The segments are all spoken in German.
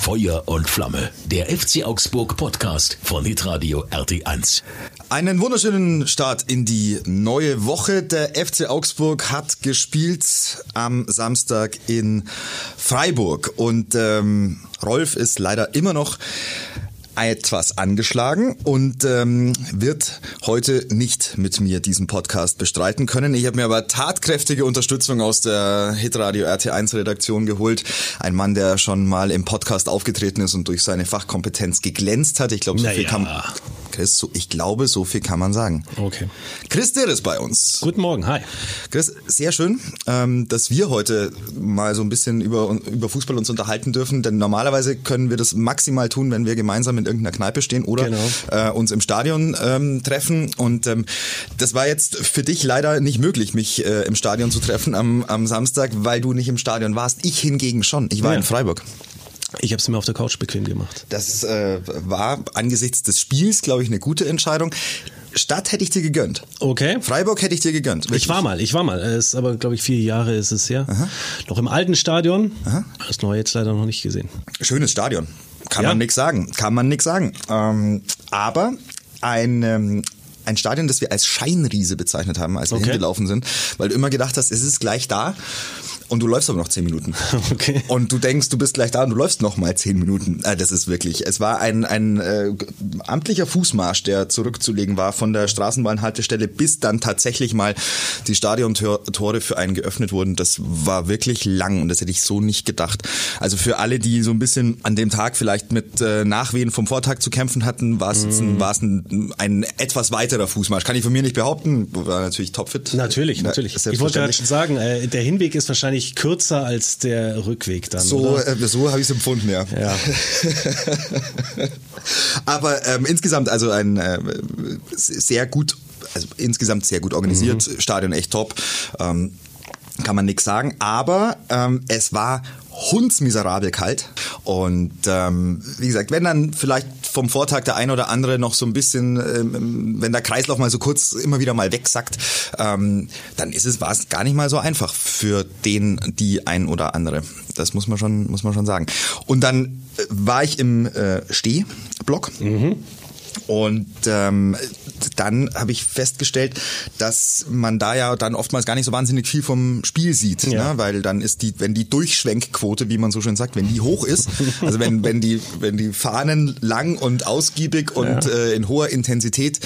Feuer und Flamme. Der FC Augsburg Podcast von Hitradio RT1. Einen wunderschönen Start in die neue Woche. Der FC Augsburg hat gespielt am Samstag in Freiburg und ähm, Rolf ist leider immer noch etwas angeschlagen und ähm, wird heute nicht mit mir diesen Podcast bestreiten können. Ich habe mir aber tatkräftige Unterstützung aus der Hitradio RT1 Redaktion geholt. Ein Mann, der schon mal im Podcast aufgetreten ist und durch seine Fachkompetenz geglänzt hat. Ich glaube, so naja. viel kann Chris, so, ich glaube, so viel kann man sagen. Okay. Chris der ist bei uns. Guten Morgen, hi. Chris, sehr schön, ähm, dass wir heute mal so ein bisschen über, über Fußball uns unterhalten dürfen, denn normalerweise können wir das maximal tun, wenn wir gemeinsam in irgendeiner Kneipe stehen oder Genau. äh, uns im Stadion ähm, treffen. Und ähm, das war jetzt für dich leider nicht möglich, mich äh, im Stadion zu treffen am, am Samstag, weil du nicht im Stadion warst. Ich hingegen schon. Ich war Ja. in Freiburg. Ich habe es mir auf der Couch bequem gemacht. Das äh, war angesichts des Spiels, glaube ich, eine gute Entscheidung. Stadt hätte ich dir gegönnt. Okay. Freiburg hätte ich dir gegönnt. Ich war mal, ich war mal. Es ist aber, glaube ich, vier Jahre ist es her. Noch im alten Stadion. Das neue jetzt leider noch nicht gesehen. Schönes Stadion. Kann Ja. man nix sagen. Kann man nix sagen. Ähm, aber ein, ähm, ein Stadion, das wir als Scheinriese bezeichnet haben, als wir Okay. hingelaufen sind, weil du immer gedacht hast, es ist gleich da. Und du läufst aber noch zehn Minuten. Okay. Und du denkst, du bist gleich da und du läufst noch mal zehn Minuten. Äh, Das ist wirklich, es war ein, ein äh, amtlicher Fußmarsch, der zurückzulegen war von der Straßenbahnhaltestelle bis dann tatsächlich mal die Stadiontore für einen geöffnet wurden. Das war wirklich lang und das hätte ich so nicht gedacht. Also für alle, die so ein bisschen an dem Tag vielleicht mit äh, Nachwehen vom Vortag zu kämpfen hatten, war es jetzt ein, es ein, ein etwas weiterer Fußmarsch. Kann ich von mir nicht behaupten. War natürlich topfit. Natürlich, natürlich. Ich wollte gerade schon sagen, äh, der Hinweg ist wahrscheinlich kürzer als der Rückweg dann. So, äh, so habe ich es empfunden, ja. Ja. Aber ähm, insgesamt also ein äh, sehr gut, also insgesamt sehr gut organisiert, Mhm. Stadion echt top. Ähm, kann man nix sagen, aber ähm, es war hundsmiserabel kalt und ähm, wie gesagt, wenn dann vielleicht vom Vortag der ein oder andere noch so ein bisschen, ähm, wenn der Kreislauf mal so kurz immer wieder mal wegsackt, ähm, dann ist es war gar nicht mal so einfach für den, die ein oder andere. Das muss man schon, muss man schon sagen. Und dann äh, war ich im äh, Stehblock. Und ähm, dann habe ich festgestellt, dass man da ja dann oftmals gar nicht so wahnsinnig viel vom Spiel sieht, Ja. ne? weil dann ist die, wenn die Durchschwenkquote, wie man so schön sagt, wenn die hoch ist, also wenn wenn die wenn die Fahnen lang und ausgiebig und Ja. äh, in hoher Intensität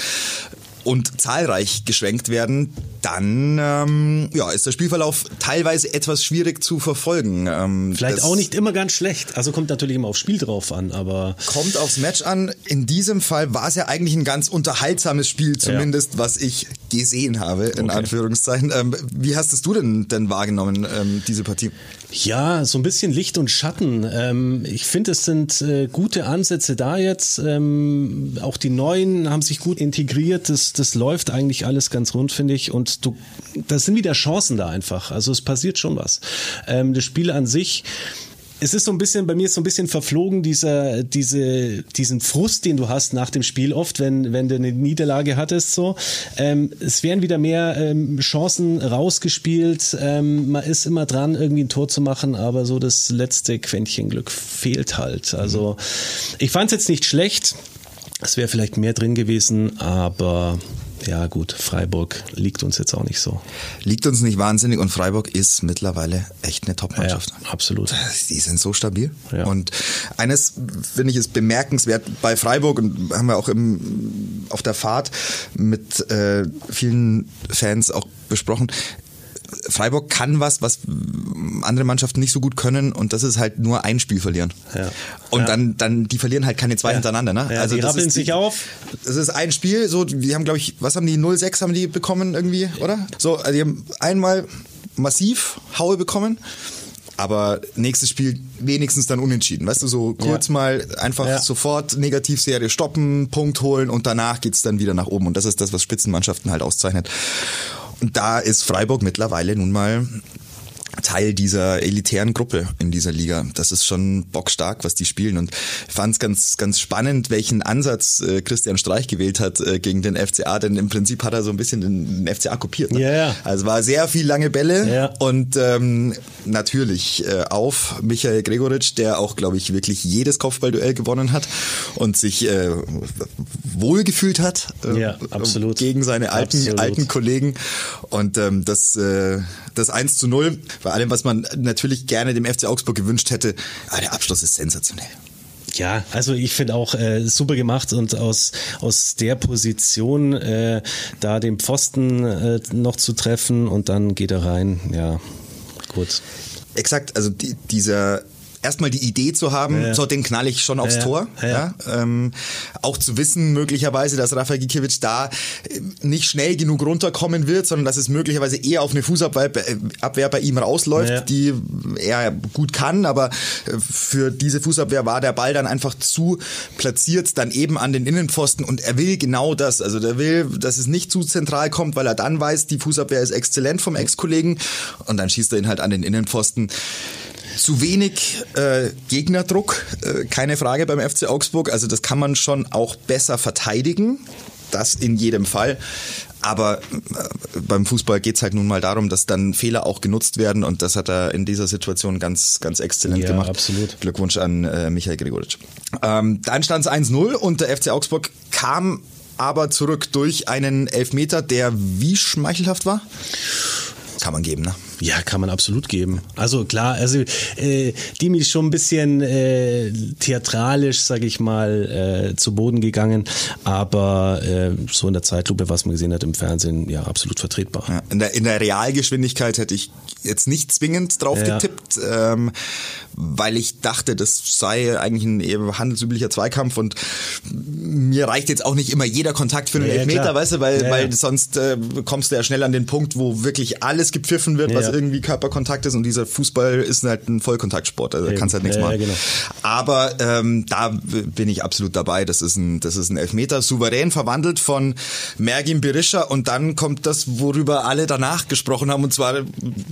und zahlreich geschwenkt werden, dann ähm, ja, ist der Spielverlauf teilweise etwas schwierig zu verfolgen. Ähm, Vielleicht auch nicht immer ganz schlecht. Also kommt natürlich immer aufs Spiel drauf an, aber Kommt aufs Match an. In diesem Fall war es ja eigentlich ein ganz unterhaltsames Spiel, zumindest was ich gesehen habe, in Okay. Anführungszeichen. Ähm, wie hast es du denn, denn wahrgenommen, ähm, diese Partie? Ja, so ein bisschen Licht und Schatten. Ähm, ich finde, es sind äh, gute Ansätze da jetzt. Ähm, auch die Neuen haben sich gut integriert. Das, das läuft eigentlich alles ganz rund, finde ich. Und du, das sind wieder Chancen da einfach. Also es passiert schon was. Ähm, das Spiel an sich. Es ist so ein bisschen, bei mir ist so ein bisschen verflogen, dieser, diese, diesen Frust, den du hast nach dem Spiel oft, wenn, wenn du eine Niederlage hattest, so. Ähm, es werden wieder mehr ähm, Chancen rausgespielt. Ähm, man ist immer dran, irgendwie ein Tor zu machen, aber so das letzte Quäntchen Glück fehlt halt. Also, ich fand es jetzt nicht schlecht. Es wäre vielleicht mehr drin gewesen, aber ja gut, Freiburg liegt uns jetzt auch nicht so. Liegt uns nicht wahnsinnig und Freiburg ist mittlerweile echt eine Top-Mannschaft. Ja, absolut. Die sind so stabil. Ja. Und eines finde ich ist bemerkenswert bei Freiburg und haben wir auch im, auf der Fahrt mit äh, vielen Fans auch besprochen. Freiburg kann was, was andere Mannschaften nicht so gut können und das ist halt nur ein Spiel verlieren. Ja. Und Ja. dann, dann, die verlieren halt keine zwei Ja. hintereinander, ne? Ja, die das rappeln sich auf. Das ist ein Spiel, so, die haben, glaube ich, was haben die, 0-6 haben die bekommen irgendwie, oder? So, also die haben einmal massiv Haue bekommen. Aber nächstes Spiel wenigstens dann unentschieden. Weißt du, so kurz Ja. mal einfach Ja. sofort Negativserie stoppen, Punkt holen und danach geht's dann wieder nach oben. Und das ist das, was Spitzenmannschaften halt auszeichnet. Da ist Freiburg mittlerweile nun mal Teil dieser elitären Gruppe in dieser Liga. Das ist schon bockstark, was die spielen. Und ich fand es ganz, ganz spannend, welchen Ansatz äh, Christian Streich gewählt hat äh, gegen den FCA, denn im Prinzip hat er so ein bisschen den, den FCA kopiert. Ne? Ja, ja. Also war sehr viel lange Bälle Ja. und ähm, natürlich äh, auf Michael Gregoritsch, der auch, glaube ich, wirklich jedes Kopfballduell gewonnen hat und sich äh, wohlgefühlt hat äh, Ja, absolut. gegen seine alten, Absolut. alten Kollegen. Und ähm, das, äh, das 1 zu 0, bei allem, was man natürlich gerne dem FC Augsburg gewünscht hätte, aber der Abschluss ist sensationell. Ja, also ich finde auch äh, super gemacht und aus, aus der Position äh, da den Pfosten äh, noch zu treffen und dann geht er rein. Ja, gut. Exakt, also die, dieser erstmal die Idee zu haben, Ja. so den knall ich schon aufs Ja, Tor. ja. Ähm, auch zu wissen möglicherweise, dass Rafa Gikiewicz da äh, nicht schnell genug runterkommen wird, sondern dass es möglicherweise eher auf eine Fußabwehr Abwehr bei ihm rausläuft, die er gut kann, aber äh, für diese Fußabwehr war der Ball dann einfach zu platziert, dann eben an den Innenpfosten und er will genau das. Also der will, dass es nicht zu zentral kommt, weil er dann weiß, die Fußabwehr ist exzellent vom Ex-Kollegen und dann schießt er ihn halt an den Innenpfosten. Zu wenig äh, Gegnerdruck, äh, keine Frage beim FC Augsburg. Also das kann man schon auch besser verteidigen. Das in jedem Fall. Aber äh, beim Fußball geht's halt nun mal darum, dass dann Fehler auch genutzt werden und das hat er in dieser Situation ganz, ganz exzellent Ja, gemacht. absolut. Glückwunsch an äh, Michael Gregoritsch. Ähm, dann stand es 1-0 und der FC Augsburg kam aber zurück durch einen Elfmeter, der wie schmeichelhaft war. Kann man geben, ne? Ja, kann man absolut geben. Also klar, also äh, Dimi ist schon ein bisschen äh, theatralisch, sage ich mal, äh, zu Boden gegangen, aber äh, so in der Zeitlupe, was man gesehen hat im Fernsehen, ja, absolut vertretbar. Ja, in, der, in der Realgeschwindigkeit hätte ich jetzt nicht zwingend drauf Ja. getippt, ähm, weil ich dachte, das sei eigentlich ein eher handelsüblicher Zweikampf und mir reicht jetzt auch nicht immer jeder Kontakt für einen Ja, Elfmeter, klar. weißt du, weil, weil sonst äh, kommst du ja schnell an den Punkt, wo wirklich alles gepfiffen wird, was Ja. irgendwie Körperkontakt ist und dieser Fußball ist halt ein Vollkontaktsport, also da kannst halt nichts machen. genau. Aber ähm, da bin ich absolut dabei, das ist ein, das ist ein Elfmeter, souverän verwandelt von Mergin Berisha und dann kommt das, worüber alle danach gesprochen haben und zwar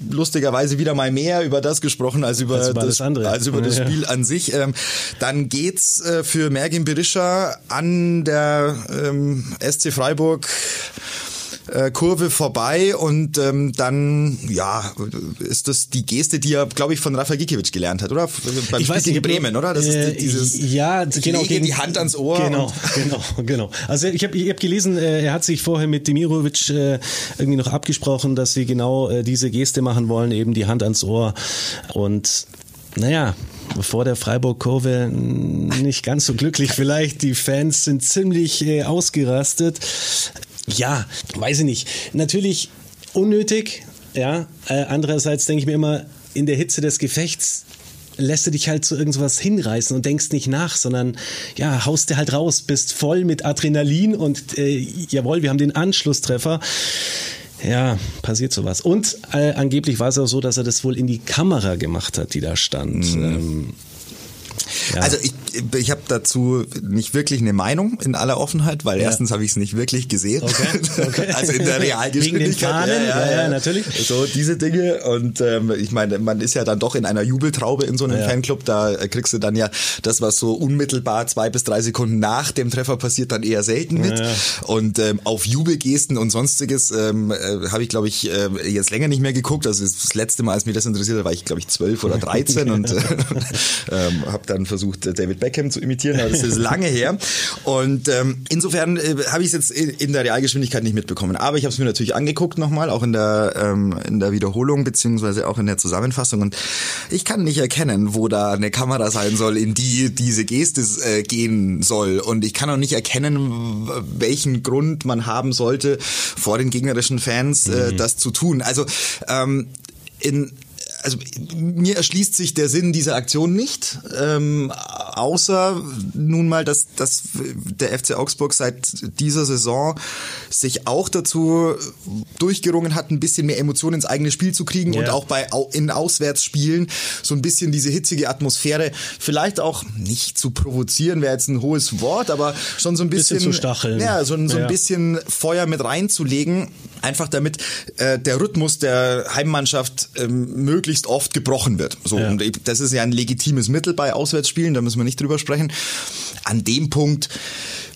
lustigerweise wieder mal mehr über das gesprochen als über, Als über das, andere. als über das. Spiel an sich. Ähm, dann geht's äh, für Mergin Berisha an der ähm, SC Freiburg äh, Kurve vorbei und ähm, dann ja ist das die Geste, die er glaube ich von Rafa Gikiewicz gelernt hat, oder? Beim Spiel gegen ob du- Bremen, oder? Das äh, ist dieses ja, ich genau, lege die Hand ans Ohr. Genau, genau, genau. Also ich habe ich hab gelesen, äh, er hat sich vorher mit Demirovic äh, irgendwie noch abgesprochen, dass sie genau äh, diese Geste machen wollen, eben die Hand ans Ohr. Und naja, vor der Freiburg-Kurve nicht ganz so glücklich vielleicht. Die Fans sind ziemlich äh, ausgerastet. Ja, weiß ich nicht. Natürlich unnötig, ja. Äh, andererseits denke ich mir immer, in der Hitze des Gefechts lässt du dich halt zu irgendwas hinreißen und denkst nicht nach, sondern ja, haust dir halt raus, bist voll mit Adrenalin und äh, jawohl, wir haben den Anschlusstreffer. Ja, passiert sowas. Und äh, angeblich war es auch so, dass er das wohl in die Kamera gemacht hat, die da stand. Ähm, ja. Also ich, ich habe dazu nicht wirklich eine Meinung in aller Offenheit, weil Ja. erstens habe ich es nicht wirklich gesehen. Okay, okay. Also in der Realgeschwindigkeit. Wegen den Fahnen? Ja, ja, natürlich. So diese Dinge. Und ähm, ich meine, man ist ja dann doch in einer Jubeltraube in so einem Ja. Fanclub. Da äh, kriegst du dann ja das, was so unmittelbar zwei bis drei Sekunden nach dem Treffer passiert, dann eher selten mit. Ja. Und ähm, auf Jubelgesten und sonstiges ähm, äh, habe ich, glaube ich, äh, jetzt länger nicht mehr geguckt. Also das letzte Mal, als mich das interessiert hat, war ich, glaube ich, zwölf oder dreizehn und äh, ähm, habe dann versucht, äh, David Beckham zu imitieren, aber das ist lange her. Und ähm, insofern äh, habe ich es jetzt in, in der Realgeschwindigkeit nicht mitbekommen. Aber ich habe es mir natürlich angeguckt nochmal, auch in der, ähm, in der Wiederholung beziehungsweise auch in der Zusammenfassung. Und ich kann nicht erkennen, wo da eine Kamera sein soll, in die diese Geste äh, gehen soll. Und ich kann auch nicht erkennen, welchen Grund man haben sollte, vor den gegnerischen Fans äh, das zu tun. Also ähm, in also mir erschließt sich der Sinn dieser Aktion nicht, ähm, außer nun mal, dass, dass der FC Augsburg seit dieser Saison sich auch dazu durchgerungen hat, ein bisschen mehr Emotionen ins eigene Spiel zu kriegen Ja. und auch bei in Auswärtsspielen so ein bisschen diese hitzige Atmosphäre vielleicht auch nicht zu provozieren, wäre jetzt ein hohes Wort, aber schon so ein bisschen, Bisschen zu stacheln. Ja, so, ein- so ein Ja. bisschen Feuer mit reinzulegen. Einfach damit äh, der Rhythmus der Heimmannschaft ähm, möglichst oft gebrochen wird. So, Ja. und das ist ja ein legitimes Mittel bei Auswärtsspielen, da müssen wir nicht drüber sprechen. An dem Punkt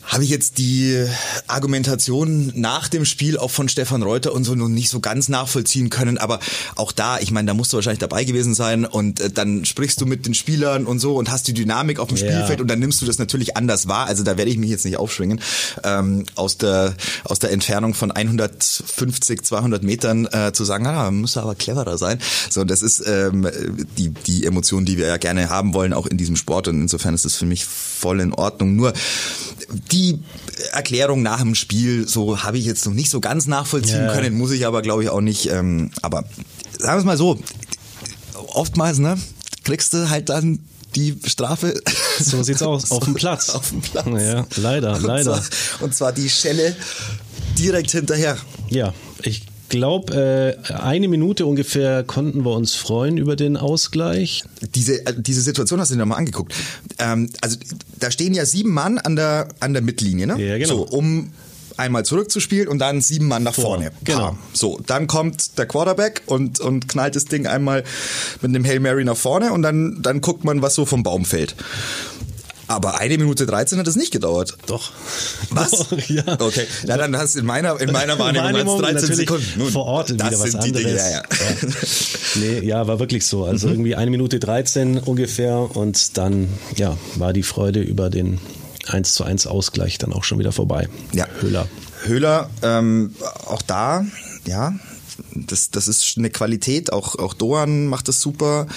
habe ich jetzt die Argumentation nach dem Spiel auch von Stefan Reuter und so noch nicht so ganz nachvollziehen können, aber auch da, ich meine, da musst du wahrscheinlich dabei gewesen sein und äh, dann sprichst du mit den Spielern und so und hast die Dynamik auf dem Ja. Spielfeld und dann nimmst du das natürlich anders wahr. Also da werde ich mich jetzt nicht aufschwingen. Ähm, aus der aus der Entfernung von 150, 200 Metern äh, zu sagen, ah, muss aber cleverer sein. So, das ist ähm, die die Emotion, die wir ja gerne haben wollen, auch in diesem Sport und insofern ist es für mich voll in Ordnung. Nur die Erklärung nach dem Spiel, so habe ich jetzt noch nicht so ganz nachvollziehen Ja. können, muss ich aber glaube ich auch nicht. Ähm, aber sagen wir es mal so, oftmals ne kriegst du halt dann die Strafe So sieht's aus. Auf dem Platz. Auf dem Platz. Ja, leider, Und leider. Zwar, und zwar die Schelle direkt hinterher. Ja, glaube, äh, eine Minute ungefähr konnten wir uns freuen über den Ausgleich. Diese, äh, diese Situation hast du dir nochmal angeguckt. Ähm, also da stehen ja sieben Mann an der, an der Mittellinie, ne? Ja, genau. So, um einmal zurückzuspielen und dann sieben Mann nach Vor, vorne. genau. Pam. So, dann kommt der Quarterback und, und knallt das Ding einmal mit dem Hail Mary nach vorne und dann, dann guckt man, was so vom Baum fällt. Aber eine Minute 13 hat es nicht gedauert. Doch. Was? Doch, ja. Okay. Na, dann hast du in meiner, in meiner Wahrnehmung, Wahrnehmung hat's 13 natürlich Sekunden. Nun, vor Ort das wieder was sind die anderes. Dinge, ja, ja. Nee, ja, war wirklich so. Also Mhm. irgendwie eine Minute 13 ungefähr und dann, ja, war die Freude über den 1 zu 1 Ausgleich dann auch schon wieder vorbei. Ja. Höhler. Höhler, ähm, auch da, ja, das, das ist eine Qualität. Auch, auch Doan macht das super.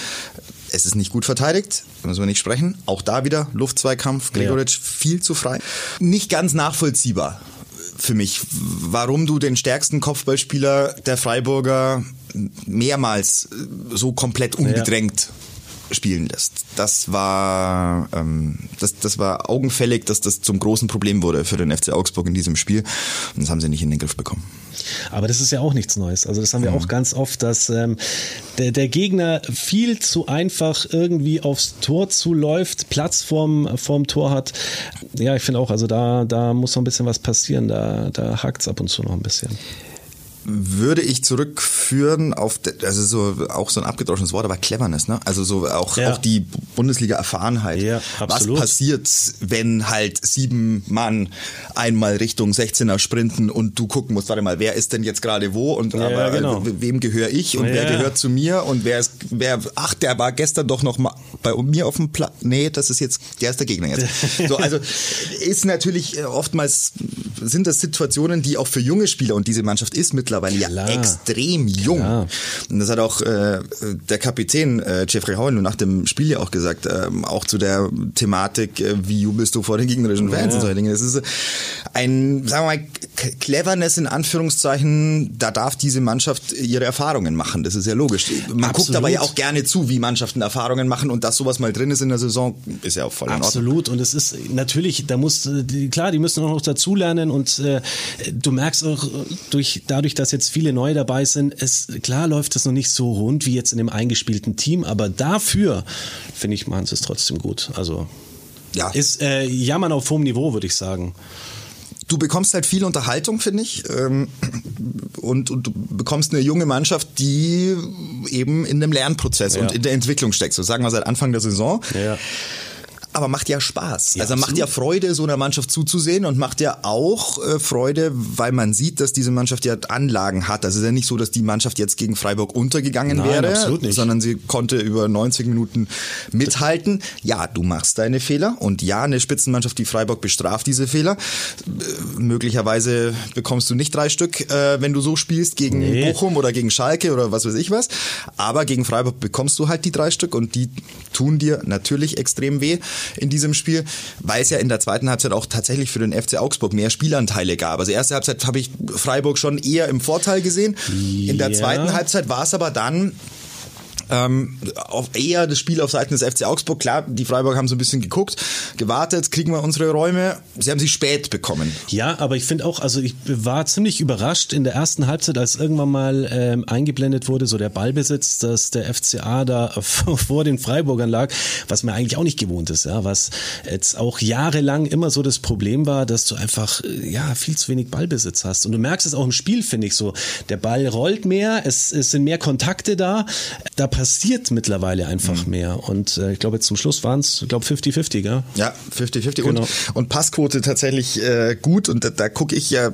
Es ist nicht gut verteidigt, müssen wir nicht sprechen. Auch da wieder Luftzweikampf. Gregoritsch viel zu frei. Nicht ganz nachvollziehbar für mich, warum du den stärksten Kopfballspieler der Freiburger mehrmals so komplett unbedrängt spielen lässt. Das war, ähm, das, das war augenfällig, dass das zum großen Problem wurde für den FC Augsburg in diesem Spiel. Und das haben sie nicht in den Griff bekommen. Aber das ist ja auch nichts Neues. Also das haben wir auch ganz oft, dass ähm, der, der Gegner viel zu einfach irgendwie aufs Tor zuläuft, Platz vorm, vorm Tor hat. Ja, ich finde auch, also da, da muss noch ein bisschen was passieren. Da, da hakt es ab und zu noch ein bisschen. Würde ich zurückführen auf, also so auch so ein abgedroschenes Wort, aber Cleverness, ne? Also so auch, Ja. auch die Bundesliga-Erfahrenheit. Ja, Was passiert, wenn halt sieben Mann einmal Richtung 16er sprinten und du gucken musst, warte mal, wer ist denn jetzt gerade wo und Ja, aber, genau. äh, wem gehöre ich und wer gehört zu mir und wer ist, wer, ach, der war gestern doch noch mal bei mir auf dem Platz. Nee, das ist jetzt, der ist der Gegner jetzt. So, also ist natürlich äh, oftmals sind das Situationen, die auch für junge Spieler und diese Mannschaft ist mittlerweile ja Klar. extrem jung. Klar. Und das hat auch äh, der Kapitän äh, Jeffrey Howell nach dem Spiel ja auch gesagt, ähm, auch zu der Thematik, äh, wie jubelst du vor den gegnerischen Fans und solche Dinge. Das ist ein, sagen wir mal, Cleverness in Anführungszeichen, da darf diese Mannschaft ihre Erfahrungen machen. Das ist ja logisch. Man guckt Absolut. aber ja auch gerne zu, wie Mannschaften Erfahrungen machen und dass sowas mal drin ist in der Saison, ist ja auch voll in Ordnung. Absolut. Und es ist natürlich, da muss, äh, klar, die müssen auch noch dazulernen und äh, du merkst auch durch, dadurch, dass jetzt viele neu dabei sind, es, klar läuft das noch nicht so rund wie jetzt in dem eingespielten Team, aber dafür, finde ich, machen sie es trotzdem gut. Also, Ja. ist äh, Jammern auf hohem Niveau, würde ich sagen. du bekommst halt viel Unterhaltung, finde ich. Ähm, und, und du bekommst eine junge Mannschaft, die eben in dem Lernprozess Ja. und in der Entwicklung steckt. So sagen wir seit Anfang der Saison. Ja. Aber macht ja Spaß. Ja, also macht absolut. ja Freude, so einer Mannschaft zuzusehen und macht ja auch äh, Freude, weil man sieht, dass diese Mannschaft ja Anlagen hat. Also es ist ja nicht so, dass die Mannschaft jetzt gegen Freiburg untergegangen Nein, wäre, sondern sie konnte über 90 Minuten mithalten. Ja, du machst deine Fehler und ja, eine Spitzenmannschaft wie Freiburg bestraft diese Fehler. Äh, möglicherweise bekommst du nicht drei Stück, äh, wenn du so spielst gegen Nee. Bochum oder gegen Schalke oder was weiß ich was. Aber gegen Freiburg bekommst du halt die drei Stück und die tun dir natürlich extrem weh in diesem Spiel, weil es ja in der zweiten Halbzeit auch tatsächlich für den FC Augsburg mehr Spielanteile gab. Also erste Halbzeit habe ich Freiburg schon eher im Vorteil gesehen. In der Ja. zweiten Halbzeit war es aber dann ähm, auf eher das Spiel auf Seiten des FC Augsburg. Klar, die Freiburg haben so ein bisschen geguckt, gewartet, kriegen wir unsere Räume. Sie haben sie spät bekommen. Ja, aber ich finde auch, also ich war ziemlich überrascht in der ersten Halbzeit, als irgendwann mal ähm, eingeblendet wurde, so der Ballbesitz, dass der FCA da vor den Freiburgern lag, was mir eigentlich auch nicht gewohnt ist, ja, was jetzt auch jahrelang immer so das Problem war, dass du einfach ja viel zu wenig Ballbesitz hast. Und du merkst es auch im Spiel, finde ich so. Der Ball rollt mehr, es, es sind mehr Kontakte da. Da passiert mittlerweile einfach mhm. mehr. Und äh, ich glaube, jetzt zum Schluss waren es, ich glaube, 50-50, gell? Ja, 50-50. Genau. Und, und Passquote tatsächlich äh, gut. Und da, da gucke ich ja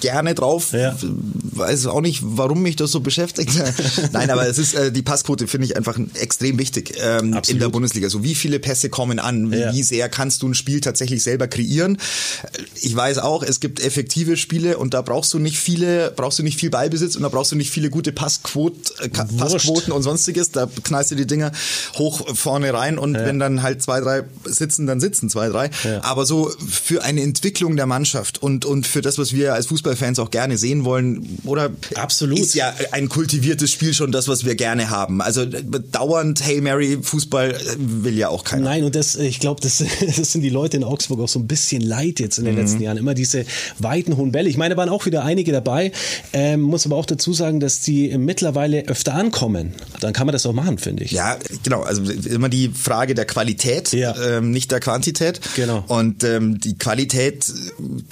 gerne drauf. Ja. Weiß auch nicht, warum mich das so beschäftigt. Nein, aber es ist äh, die Passquote finde ich einfach extrem wichtig ähm, in der Bundesliga. So wie viele Pässe kommen an, wie, ja. wie sehr kannst du ein Spiel tatsächlich selber kreieren. Ich weiß auch, es gibt effektive Spiele und da brauchst du nicht viele, brauchst du nicht viel Ballbesitz und da brauchst du nicht viele gute Passquote, äh, Passquoten und sonstiges. Da knallst du die Dinger hoch vorne rein und ja. wenn dann halt zwei, drei sitzen, dann sitzen zwei, drei. Ja. Aber so für eine Entwicklung der Mannschaft und, und für das, was wir als Fußballfans auch gerne sehen wollen, oder Absolut. ist ja ein kultiviertes Spiel schon das, was wir gerne haben. Also dauernd Hail Mary Fußball will ja auch keiner. Nein, und das, ich glaube, das, das sind die Leute in Augsburg auch so ein bisschen leid jetzt in den mhm. letzten Jahren. Immer diese weiten, hohen Bälle. Ich meine, da waren auch wieder einige dabei. Ähm, muss aber auch dazu sagen, dass die mittlerweile öfter ankommen. Dann kann man das auch machen, finde ich. Ja, genau. Also immer die Frage der Qualität, ja. ähm, nicht der Quantität. Genau. Und ähm, die Qualität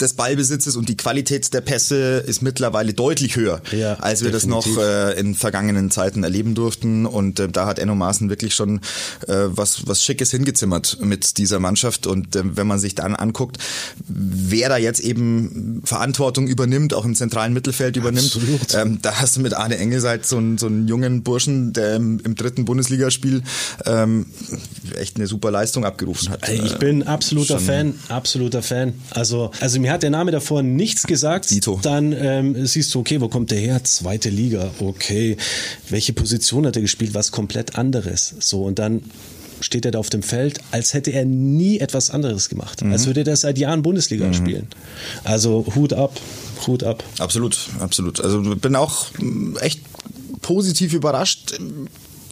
des Ballbesitzes und die Qualität der Pässe ist mittlerweile deutlich höher, ja, als wir definitiv. das noch äh, in vergangenen Zeiten erleben durften. Und äh, da hat Enno Maaßen wirklich schon äh, was, was Schickes hingezimmert mit dieser Mannschaft. Und äh, wenn man sich dann anguckt, wer da jetzt eben Verantwortung übernimmt, auch im zentralen Mittelfeld übernimmt, ähm, da hast du mit Arne Engelseid so einen, so einen jungen Burschen, der im, im dritten Bundesligaspiel ähm, echt eine super Leistung abgerufen hat. Ich bin absoluter Schon Fan, absoluter Fan. Also, also mir hat der Name davor nichts gesagt. Dito. Dann ähm, siehst du, okay, wo kommt der her? Zweite Liga, okay. Welche Position hat er gespielt? Was komplett anderes. So, und dann steht er da auf dem Feld, als hätte er nie etwas anderes gemacht. Mhm. Als würde er seit Jahren Bundesliga mhm. spielen. Also Hut ab, Hut ab. Absolut, absolut. Also bin auch echt positiv überrascht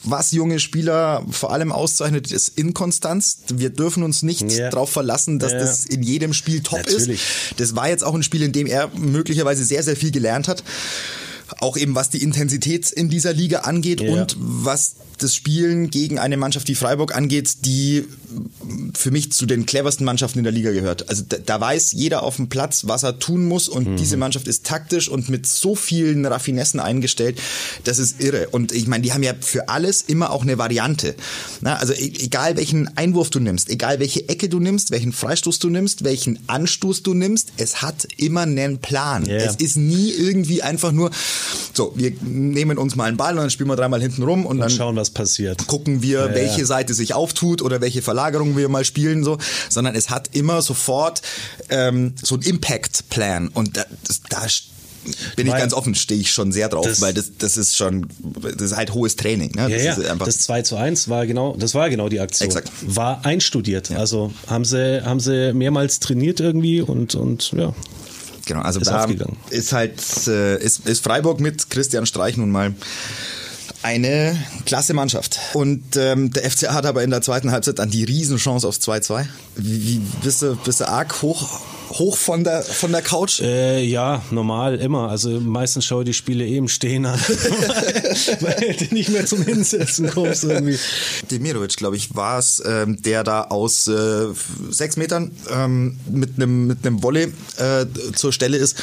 was junge Spieler vor allem auszeichnet, ist Inkonstanz. Wir dürfen uns nicht yeah. darauf verlassen, dass yeah. das in jedem Spiel top Natürlich. ist. Das war jetzt auch ein Spiel, in dem er möglicherweise sehr, sehr viel gelernt hat. Auch eben was die Intensität in dieser Liga angeht yeah. und was das Spielen gegen eine Mannschaft wie Freiburg angeht, die für mich zu den cleversten Mannschaften in der Liga gehört. Also da, da weiß jeder auf dem Platz, was er tun muss und mhm. diese Mannschaft ist taktisch und mit so vielen Raffinessen eingestellt, das ist irre. Und ich meine, die haben ja für alles immer auch eine Variante. Na, also e, egal welchen Einwurf du nimmst, egal welche Ecke du nimmst, welchen Freistoß du nimmst, welchen Anstoß du nimmst, es hat immer einen Plan. Yeah. Es ist nie irgendwie einfach nur, so, wir nehmen uns mal einen Ball und dann spielen wir dreimal hinten rum und, und dann schauen, was passiert. Gucken wir, ja, welche ja. Seite sich auftut oder welche Verlagerung wir mal spielen, so, sondern es hat immer sofort ähm, so ein Impact-Plan und da, das, da bin ich ganz offen, stehe ich schon sehr drauf, das, weil das, das ist schon, das ist halt hohes Training. Ne? Ja, das, ja. das 2 zu 1 war genau, das war genau die Aktion. Exakt. War einstudiert. Ja. Also haben sie, haben sie mehrmals trainiert irgendwie und, und ja. Genau, also ist da ist halt, äh, ist, ist Freiburg mit Christian Streich nun mal eine klasse Mannschaft. Und ähm, der FCA hat aber in der zweiten Halbzeit dann die Riesenchance aufs 2-2. Wie, bist, du, bist du arg hoch, hoch von der, von der Couch? Äh, ja, normal, immer. Also meistens schaue ich die Spiele eben stehen an, weil du nicht mehr zum Hinsetzen kommst irgendwie. Demirovic, glaube ich, war es, ähm, der da aus äh, sechs Metern ähm, mit einem mit Volley äh, zur Stelle ist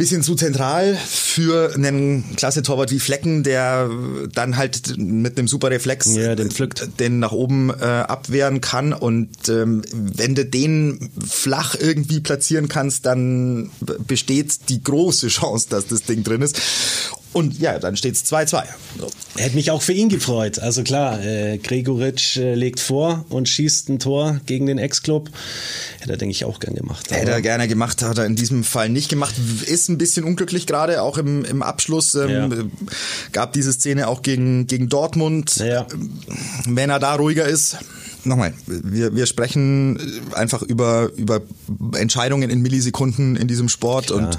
bisschen zu zentral für einen klasse Torwart wie Flecken, der dann halt mit einem super Reflex ja, den, pflückt. den nach oben äh, abwehren kann. Und ähm, wenn du den flach irgendwie platzieren kannst, dann besteht die große Chance, dass das Ding drin ist. Und ja, dann steht es 2-2. So. Hätte mich auch für ihn gefreut. Also klar, äh, Gregoritsch äh, legt vor und schießt ein Tor gegen den Ex-Club. Hätte er, denke ich, auch gern gemacht. Hätte er gerne gemacht, hat er in diesem Fall nicht gemacht. Ist ein bisschen unglücklich gerade, auch im, im Abschluss. Ähm, ja. Gab diese Szene auch gegen, gegen Dortmund. Ja. Wenn er da ruhiger ist, nochmal, wir, wir sprechen einfach über, über Entscheidungen in Millisekunden in diesem Sport Klar. und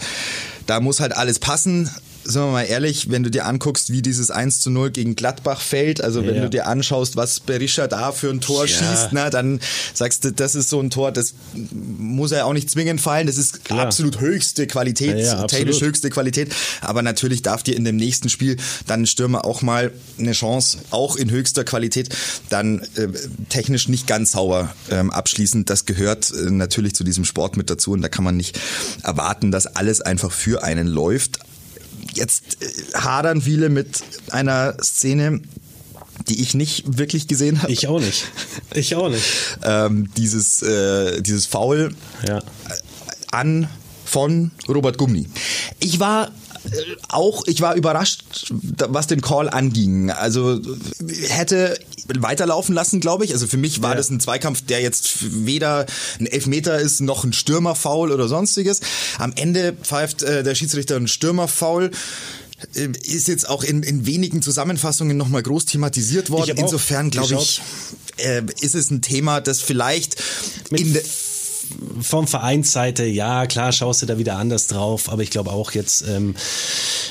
da muss halt alles passen sind wir mal ehrlich, wenn du dir anguckst, wie dieses 1 zu 0 gegen Gladbach fällt, also wenn Ja. du dir anschaust, was Berisha da für ein Tor Ja. schießt, na, dann sagst du, das ist so ein Tor, das muss er auch nicht zwingend fallen, das ist Klar. absolut höchste Qualität, Ja, ja, absolut. technisch höchste Qualität, aber natürlich darf dir in dem nächsten Spiel dann Stürmer auch mal eine Chance, auch in höchster Qualität, dann äh, technisch nicht ganz sauber ähm, abschließen. Das gehört äh, natürlich zu diesem Sport mit dazu und da kann man nicht erwarten, dass alles einfach für einen läuft. Jetzt äh, hadern viele mit einer Szene, die ich nicht wirklich gesehen habe. Ich auch nicht. Ich auch nicht. Ähm, dieses, äh, dieses Foul Ja. an von Robert Gumni. Ich war äh, auch, ich war überrascht, was den Call anging. Also hätte weiterlaufen lassen, glaube ich. Also für mich war Ja. das ein Zweikampf, der jetzt weder ein Elfmeter ist, noch ein Stürmerfoul oder sonstiges. Am Ende pfeift äh, der Schiedsrichter ein Stürmerfoul. Äh, Ist jetzt auch in, in wenigen Zusammenfassungen nochmal groß thematisiert worden. Insofern glaube ich, äh, ist es ein Thema, das vielleicht Mit in der vom Vereinsseite, ja, klar, schaust du da wieder anders drauf, aber ich glaube auch jetzt, ähm,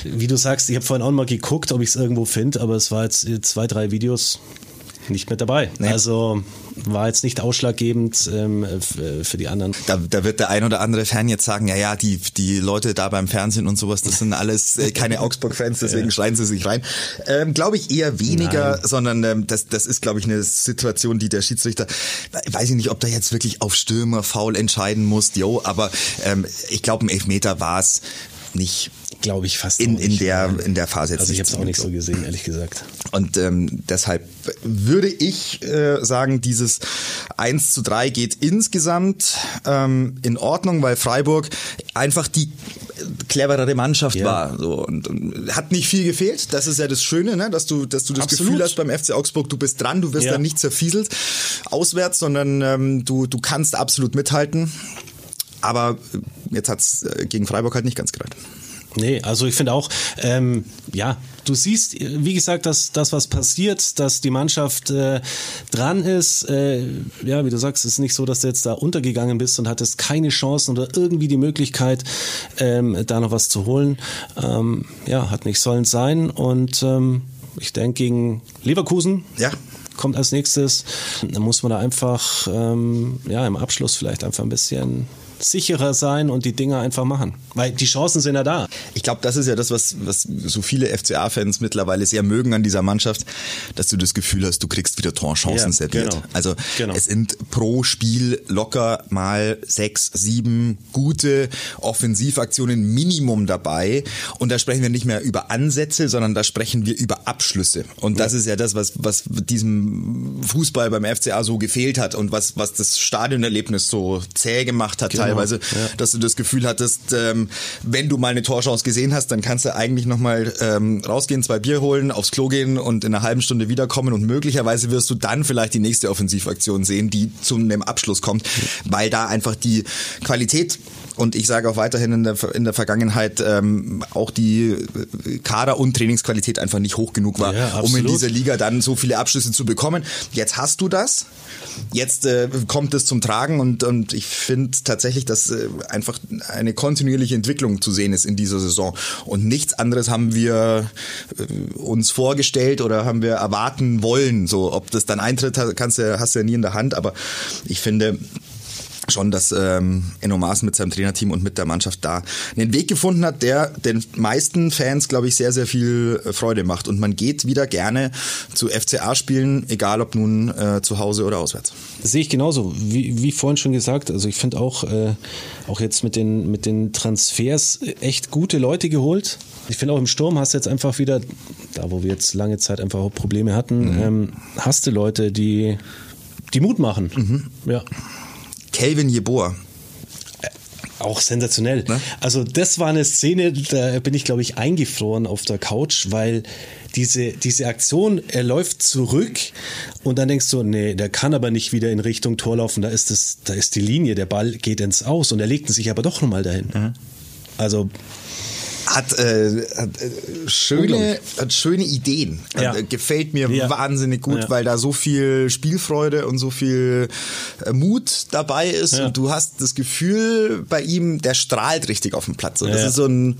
wie du sagst, ich habe vorhin auch mal geguckt, ob ich es irgendwo finde, aber es war jetzt zwei, drei Videos nicht mit dabei. Nee. Also war jetzt nicht ausschlaggebend ähm, äh, für die anderen. Da, da wird der ein oder andere Fan jetzt sagen, ja, ja, die, die Leute da beim Fernsehen und sowas, das sind alles äh, keine Augsburg-Fans, deswegen schreien sie sich rein. Ähm, glaube ich eher weniger, sondern ähm, das, das ist, glaube ich, eine Situation, die der Schiedsrichter, weiß ich nicht, ob der jetzt wirklich auf Stürmer faul entscheiden muss, jo, aber ähm, ich glaube, ein Elfmeter war es nicht Glaube ich fast in, in, der, in der Phase jetzt Also ich habe es auch nicht so gesehen, ehrlich gesagt. und ähm, deshalb würde ich äh, sagen, dieses 1 zu 3 geht insgesamt ähm, in Ordnung, weil Freiburg einfach die cleverere Mannschaft Ja. war. So, und, und hat nicht viel gefehlt. Das ist ja das Schöne, ne? dass du, dass du das Absolut. Gefühl hast beim FC Augsburg, du bist dran, du wirst Ja. dann nicht zerfieselt auswärts, sondern ähm, du, du kannst absolut mithalten. Aber jetzt hat's äh, gegen Freiburg halt nicht ganz gereicht. Nee, also ich finde auch, ähm, ja, du siehst, wie gesagt, dass das, was passiert, dass die Mannschaft äh, dran ist. Äh, ja, wie du sagst, es ist nicht so, dass du jetzt da untergegangen bist und hattest keine Chancen oder irgendwie die Möglichkeit, ähm, da noch was zu holen. Ähm, ja, hat nicht sollen sein. Und ähm, ich denke, gegen Leverkusen Ja. kommt als nächstes. Dann muss man da einfach ähm, ja, im Abschluss vielleicht einfach ein bisschen sicherer sein und die Dinge einfach machen. Weil die Chancen sind ja da. Ich glaube, das ist ja das, was, was so viele FCA-Fans mittlerweile sehr mögen an dieser Mannschaft, dass du das Gefühl hast, du kriegst wieder Torchancen Ja, serviert. genau. Also Genau. es sind pro Spiel locker mal sechs, sieben gute Offensivaktionen Minimum dabei. Und da sprechen wir nicht mehr über Ansätze, sondern da sprechen wir über Abschlüsse. Und das ist ja das, was, was diesem Fußball beim FCA so gefehlt hat und was, was das Stadionerlebnis so zäh gemacht hat Genau. Teilweise, Ja. dass du das Gefühl hattest, ähm, wenn du mal eine Torchance gesehen hast, dann kannst du eigentlich nochmal ähm, rausgehen, zwei Bier holen, aufs Klo gehen und in einer halben Stunde wiederkommen und möglicherweise wirst du dann vielleicht die nächste Offensivaktion sehen, die zu einem Abschluss kommt, weil da einfach die Qualität und ich sage auch weiterhin in der, in der Vergangenheit ähm, auch die äh, Kader- und Trainingsqualität einfach nicht hoch genug war, Ja, um in dieser Liga dann so viele Abschlüsse zu bekommen. Jetzt hast du das. Jetzt äh, kommt es zum Tragen und, und ich finde tatsächlich, dass äh, einfach eine kontinuierliche Entwicklung zu sehen ist in dieser Saison. Und nichts anderes haben wir äh, uns vorgestellt oder haben wir erwarten wollen. So, ob das dann eintritt, kannst du, hast du ja nie in der Hand, aber ich finde, schon, dass ähm, Enno Maaßen mit seinem Trainerteam und mit der Mannschaft da einen Weg gefunden hat, der den meisten Fans, glaube ich, sehr, sehr viel äh, Freude macht. Und man geht wieder gerne zu FCA-Spielen, egal ob nun äh, zu Hause oder auswärts. Sehe ich genauso, wie, wie vorhin schon gesagt. Also ich finde auch, äh, auch jetzt mit den, mit den Transfers echt gute Leute geholt. Ich finde auch im Sturm hast du jetzt einfach wieder, da wo wir jetzt lange Zeit einfach Probleme hatten, ähm, hast du Leute, die, die Mut machen. Ja. Kelvin Jeboa. Auch sensationell. Ne? Also das war eine Szene, da bin ich, glaube ich, eingefroren auf der Couch, weil diese, diese Aktion, er läuft zurück und dann denkst du, nee, der kann aber nicht wieder in Richtung Tor laufen, da ist, das, da ist die Linie, der Ball geht ins Aus und er legt ihn sich aber doch nochmal dahin. Also hat, äh, hat äh, schöne, hat schöne Ideen. Ja. Äh, gefällt mir Ja. wahnsinnig gut, Ja. weil da so viel Spielfreude und so viel äh, Mut dabei ist und du hast das Gefühl bei ihm, der strahlt richtig auf dem Platz. Und das ist so ein,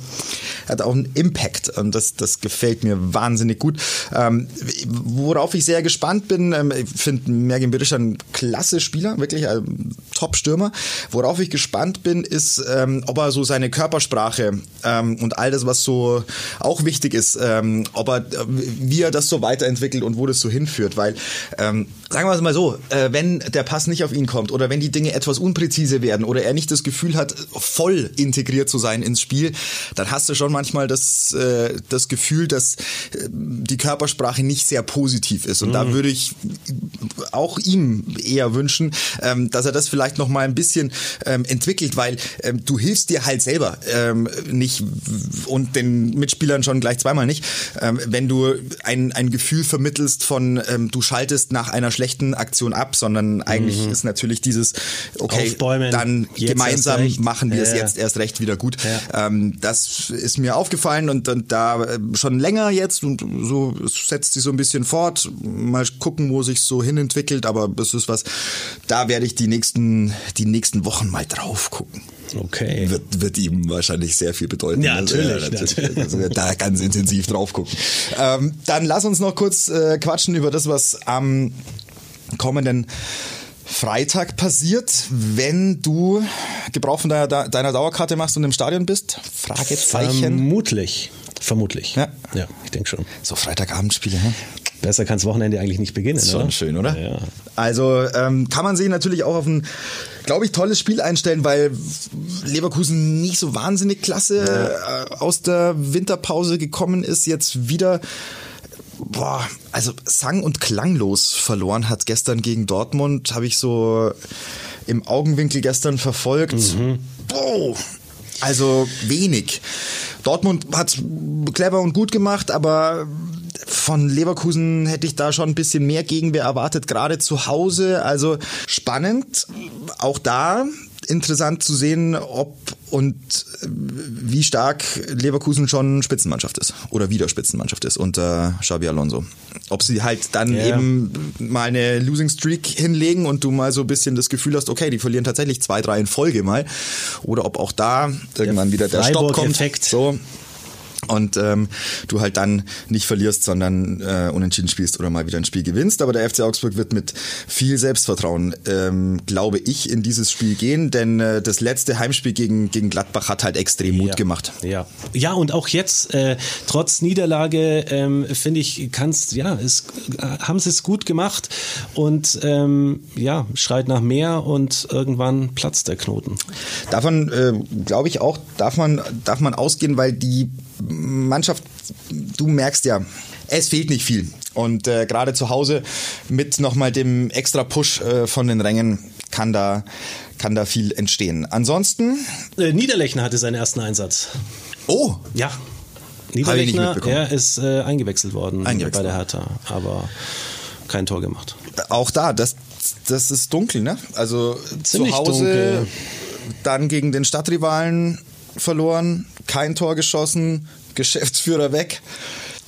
hat auch einen Impact und das, das gefällt mir wahnsinnig gut. Ähm, worauf ich sehr gespannt bin, ähm, ich finde Mergin Berischer ein klasse Spieler, wirklich ein Top-Stürmer. Worauf ich gespannt bin, ist, ähm, ob er so seine Körpersprache ähm, und all das, was so auch wichtig ist, ähm, ob er, äh, wie er das so weiterentwickelt und wo das so hinführt, weil ähm, sagen wir es mal so, äh, wenn der Pass nicht auf ihn kommt oder wenn die Dinge etwas unpräzise werden oder er nicht das Gefühl hat, voll integriert zu sein ins Spiel, dann hast du schon manchmal das, äh, das Gefühl, dass äh, die Körpersprache nicht sehr positiv ist. Und da würde ich auch ihm eher wünschen, ähm, dass er das vielleicht noch mal ein bisschen ähm, entwickelt, weil ähm, du hilfst dir halt selber nicht und den Mitspielern schon gleich zweimal nicht, wenn du ein, ein Gefühl vermittelst von du schaltest nach einer schlechten Aktion ab, sondern eigentlich ist natürlich dieses okay, Aufbäumen, dann gemeinsam machen wir es Ja, ja. jetzt erst recht wieder gut. Ja. Ähm, das ist mir aufgefallen und, und da äh, schon länger jetzt und so es setzt sich so ein bisschen fort. Mal gucken, wo sich so hinentwickelt, aber das ist was, da werde ich die nächsten, die nächsten Wochen mal drauf gucken. Okay. Wird, wird ihm wahrscheinlich sehr viel bedeuten. Ja, Also, natürlich, natürlich. Also da ganz intensiv drauf gucken. Ähm, dann lass uns noch kurz äh, quatschen über das, was am kommenden Freitag passiert, wenn du Gebrauch von deiner, deiner Dauerkarte machst und im Stadion bist? Fragezeichen. Vermutlich. Vermutlich. Ja. ja ich denke schon. So Freitagabendspiele, ne? Besser kann das Wochenende eigentlich nicht beginnen. Schon oder? schön, oder? Ja. Also ähm, kann man sich natürlich auch auf ein, glaube ich, tolles Spiel einstellen, weil Leverkusen nicht so wahnsinnig klasse äh, aus der Winterpause gekommen ist, jetzt wieder boah, also sang- und klanglos verloren hat gestern gegen Dortmund, habe ich so im Augenwinkel gestern verfolgt. Boah, also wenig. Dortmund hat clever und gut gemacht, aber von Leverkusen hätte ich da schon ein bisschen mehr Gegenwehr erwartet, gerade zu Hause. Also spannend. Auch da interessant zu sehen, ob und wie stark Leverkusen schon Spitzenmannschaft ist oder wieder Spitzenmannschaft ist unter Xabi Alonso. Ob sie halt dann Ja. eben mal eine Losing Streak hinlegen und du mal so ein bisschen das Gefühl hast, okay, die verlieren tatsächlich zwei, drei in Folge mal. Oder ob auch da irgendwann wieder der Stopp kommt. So. Und ähm, du halt dann nicht verlierst, sondern äh, unentschieden spielst oder mal wieder ein Spiel gewinnst. Aber der FC Augsburg wird mit viel Selbstvertrauen, ähm, glaube ich, in dieses Spiel gehen, denn äh, das letzte Heimspiel gegen, gegen Gladbach hat halt extrem Mut ja. gemacht. Ja. ja, und auch jetzt, äh, trotz Niederlage, ähm, finde ich, kannst, ja, es, äh, haben sie es gut gemacht und ähm, ja, schreit nach mehr und irgendwann platzt der Knoten. Davon äh, glaube ich auch, darf man, darf man ausgehen, weil die Mannschaft, du merkst ja, es fehlt nicht viel. Und äh, gerade zu Hause mit nochmal dem extra Push äh, von den Rängen kann da, kann da viel entstehen. Ansonsten, Äh, Niederlechner hatte seinen ersten Einsatz. oh, Ja. Niederlechner, er ist äh, eingewechselt worden Eingewechselt bei der Hertha, aber kein Tor gemacht. auch da, das, das ist dunkel, ne? Also Ziemlich zu Hause dunkel. dann gegen den Stadtrivalen verloren, kein Tor geschossen, Geschäftsführer weg.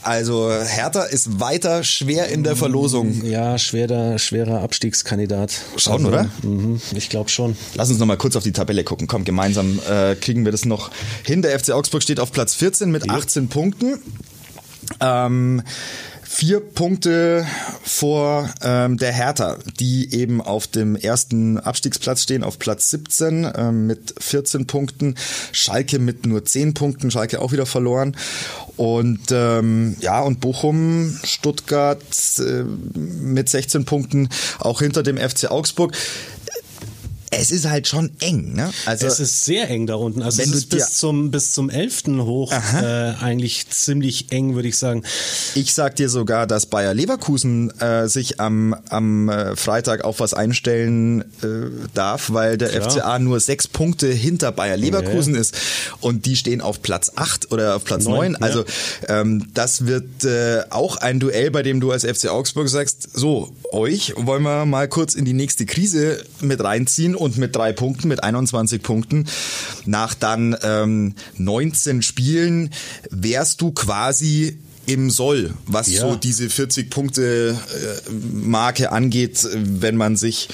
Also Hertha ist weiter schwer in der Verlosung. Ja, schwerer, schwerer Abstiegskandidat. Schon, oder? Mhm, ich glaube schon. Lass uns noch mal kurz auf die Tabelle gucken. Komm, gemeinsam äh, kriegen wir das noch hin. Der FC Augsburg steht auf Platz 14 mit 18 Punkten. Ähm, vier Punkte vor ähm, der Hertha, die eben auf dem ersten Abstiegsplatz stehen, auf Platz 17 ähm, mit 14 Punkten. Schalke mit nur 10 Punkten, Schalke auch wieder verloren. Und ähm, ja, und Bochum, Stuttgart äh, mit 16 Punkten, auch hinter dem FC Augsburg. Es ist halt schon eng, ne? Also es ist sehr eng da unten. Also wenn es du ist bis zum, bis zum 11. hoch äh, eigentlich ziemlich eng, würde ich sagen. Ich sag dir sogar, dass Bayer Leverkusen äh, sich am, am äh, Freitag auf was einstellen äh, darf, weil der Klar. FCA nur sechs Punkte hinter Bayer Leverkusen ist und die stehen auf Platz acht oder auf Platz Neun. Also ähm, das wird äh, auch ein Duell, bei dem du als FC Augsburg sagst, so, euch wollen wir mal kurz in die nächste Krise mit reinziehen und mit drei Punkten, mit 21 Punkten. Nach dann ähm, 19 Spielen wärst du quasi im Soll, was Ja. so diese 40 Punkte äh, Marke angeht, wenn man sich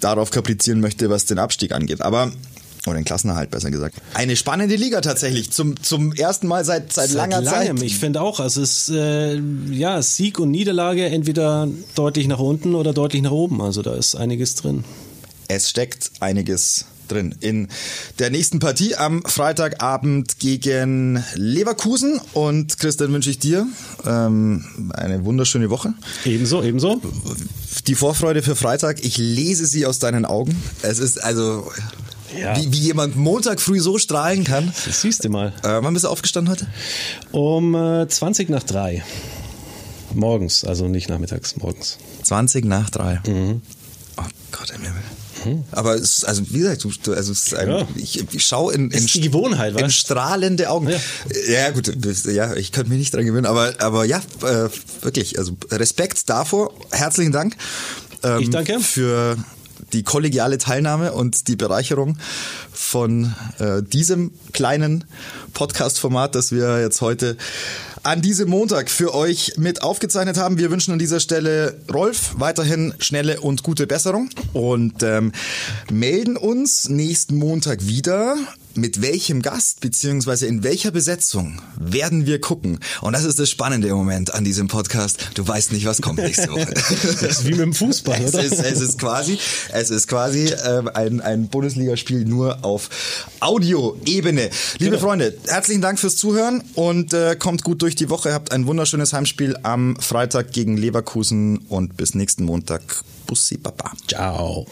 darauf kaprizieren möchte, was den Abstieg angeht. Aber oder den Klassenerhalt besser gesagt. Eine spannende Liga tatsächlich zum zum ersten Mal seit seit, langer langem. Zeit. Ich finde auch, also es ist äh, ja Sieg und Niederlage entweder deutlich nach unten oder deutlich nach oben. Also da ist einiges drin. Es steckt einiges drin. In der nächsten Partie am Freitagabend gegen Leverkusen. Und Christian wünsche ich dir ähm, eine wunderschöne Woche. Ebenso, ebenso. Die Vorfreude für Freitag, ich lese sie aus deinen Augen. Es ist also, Ja. wie, wie jemand Montag früh so strahlen kann. Das siehst du mal. Äh, wann bist du aufgestanden heute? Um äh, 20 nach drei. Morgens, also nicht nachmittags, morgens. 20 nach drei. Mhm. Oh Gott, im Himmel. Aber es ist, also wie gesagt, du, also es ist ein, Ja. ich, ich schaue in, in, Gewohnheit, in strahlende Augen. Ja. Ja, gut, ja, ich könnte mich nicht dran gewöhnen, aber, aber ja, äh, wirklich, also Respekt davor, herzlichen Dank ähm, Ich danke. für die kollegiale Teilnahme und die Bereicherung von äh, diesem kleinen Podcast-Format, das wir jetzt heute an diesem Montag für euch mit aufgezeichnet haben. Wir wünschen an dieser Stelle Rolf weiterhin schnelle und gute Besserung und ähm, melden uns nächsten Montag wieder. Mit welchem Gast beziehungsweise in welcher Besetzung werden wir gucken? Und das ist das Spannende im Moment an diesem Podcast. Du weißt nicht, was kommt nächste Woche. Das ist wie mit dem Fußball, Es oder? ist, es ist quasi, es ist quasi ähm, ein, ein Bundesligaspiel nur auf Audioebene. Liebe Genau. Freunde, herzlichen Dank fürs Zuhören und äh, kommt gut durch die Woche. Habt ein wunderschönes Heimspiel am Freitag gegen Leverkusen und bis nächsten Montag. Bussi Baba. Ciao.